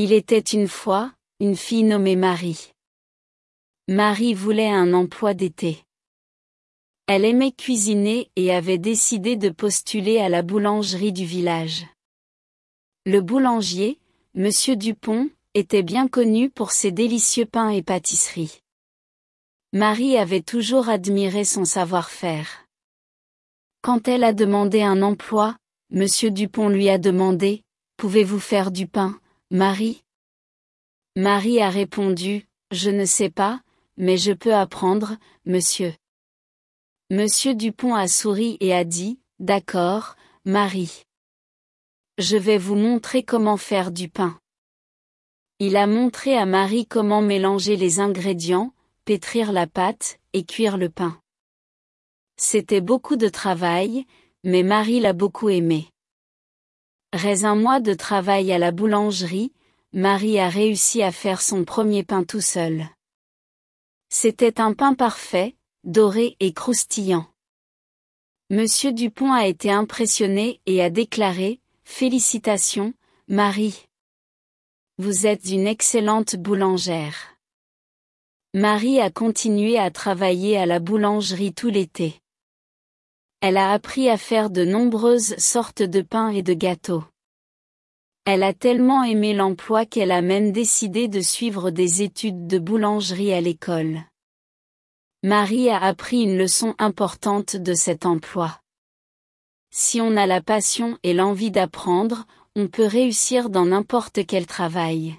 Il était une fois, une fille nommée Marie. Marie voulait un emploi d'été. Elle aimait cuisiner et avait décidé de postuler à la boulangerie du village. Le boulanger, Monsieur Dupont, était bien connu pour ses délicieux pains et pâtisseries. Marie avait toujours admiré son savoir-faire. Quand elle a demandé un emploi, Monsieur Dupont lui a demandé, Pouvez-vous faire du pain, Marie Marie a répondu, Je ne sais pas, mais je peux apprendre, monsieur. Monsieur Dupont a souri et a dit, D'accord, Marie. Je vais vous montrer comment faire du pain. Il a montré à Marie comment mélanger les ingrédients, pétrir la pâte, et cuire le pain. C'était beaucoup de travail, mais Marie l'a beaucoup aimé. Reste un mois de travail à la boulangerie, Marie a réussi à faire son premier pain tout seul. C'était un pain parfait, doré et croustillant. Monsieur Dupont a été impressionné et a déclaré, Félicitations, Marie. Vous êtes une excellente boulangère. Marie a continué à travailler à la boulangerie tout l'été. Elle a appris à faire de nombreuses sortes de pains et de gâteaux. Elle a tellement aimé l'emploi qu'elle a même décidé de suivre des études de boulangerie à l'école. Marie a appris une leçon importante de cet emploi. Si on a la passion et l'envie d'apprendre, on peut réussir dans n'importe quel travail.